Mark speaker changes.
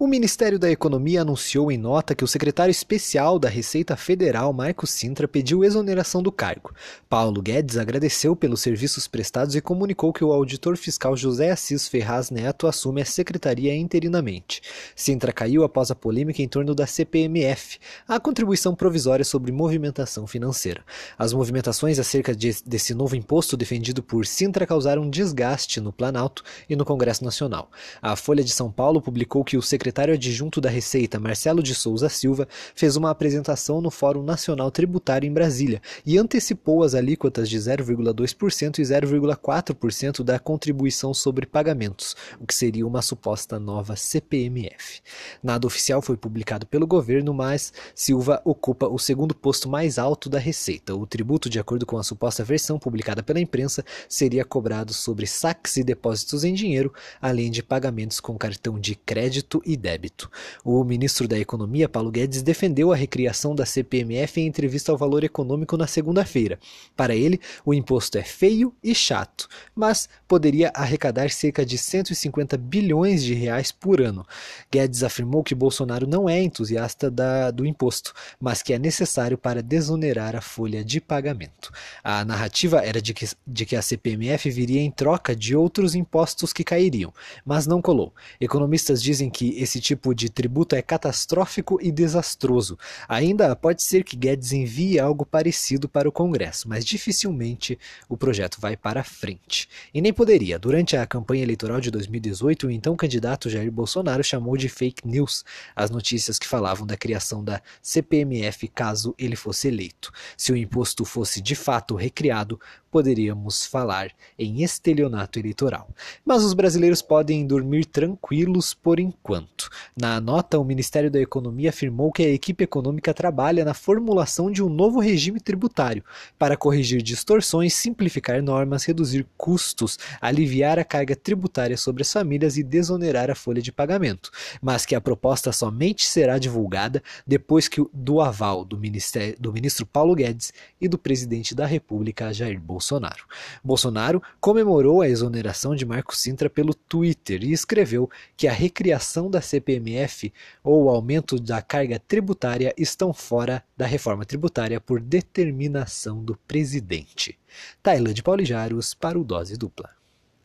Speaker 1: O Ministério da Economia anunciou em nota que o secretário especial da Receita Federal, Marco Sintra, pediu exoneração do cargo. Paulo Guedes agradeceu pelos serviços prestados e comunicou que o auditor fiscal José Assis Ferraz Neto assume a secretaria interinamente. Sintra caiu após a polêmica em torno da CPMF, a contribuição provisória sobre movimentação financeira. As movimentações acerca de, desse novo imposto defendido por Sintra causaram desgaste no Planalto e no Congresso Nacional. A Folha de São Paulo publicou que o secretário secretário adjunto da Receita, Marcelo de Souza Silva, fez uma apresentação no Fórum Nacional Tributário em Brasília e antecipou as alíquotas de 0,2% e 0,4% da contribuição sobre pagamentos, o que seria uma suposta nova CPMF. Nada oficial foi publicado pelo governo, mas Silva ocupa o segundo posto mais alto da Receita. O tributo, de acordo com a suposta versão publicada pela imprensa, seria cobrado sobre saques e depósitos em dinheiro, além de pagamentos com cartão de crédito e débito. O ministro da Economia, Paulo Guedes, defendeu a recriação da CPMF em entrevista ao Valor Econômico na segunda-feira. Para ele, o imposto é feio e chato, mas poderia arrecadar cerca de 150 bilhões de reais por ano. Guedes afirmou que Bolsonaro não é entusiasta da, do imposto, mas que é necessário para desonerar a folha de pagamento. A narrativa era de que, de que a CPMF viria em troca de outros impostos que cairiam, mas não colou. Economistas dizem que esse tipo de tributo é catastrófico e desastroso. Ainda pode ser que Guedes envie algo parecido para o Congresso, mas dificilmente o projeto vai para frente. E nem poderia. Durante a campanha eleitoral de 2018, o então candidato Jair Bolsonaro chamou de fake news as notícias que falavam da criação da CPMF caso ele fosse eleito. Se o imposto fosse de fato recriado, poderíamos falar em estelionato eleitoral. Mas os brasileiros podem dormir tranquilos por enquanto. Na nota, o Ministério da Economia afirmou que a equipe econômica trabalha na formulação de um novo regime tributário para corrigir distorções, simplificar normas, reduzir custos, aliviar a carga tributária sobre as famílias e desonerar a folha de pagamento, mas que a proposta somente será divulgada depois que do aval do, do ministro Paulo Guedes e do presidente da República Jair. Bolsonaro. Bolsonaro comemorou a exoneração de Marco Sintra pelo Twitter e escreveu que a recriação da CPMF ou aumento da carga tributária estão fora da reforma tributária por determinação do presidente. Tailândia Paulijaros para o Dose Dupla.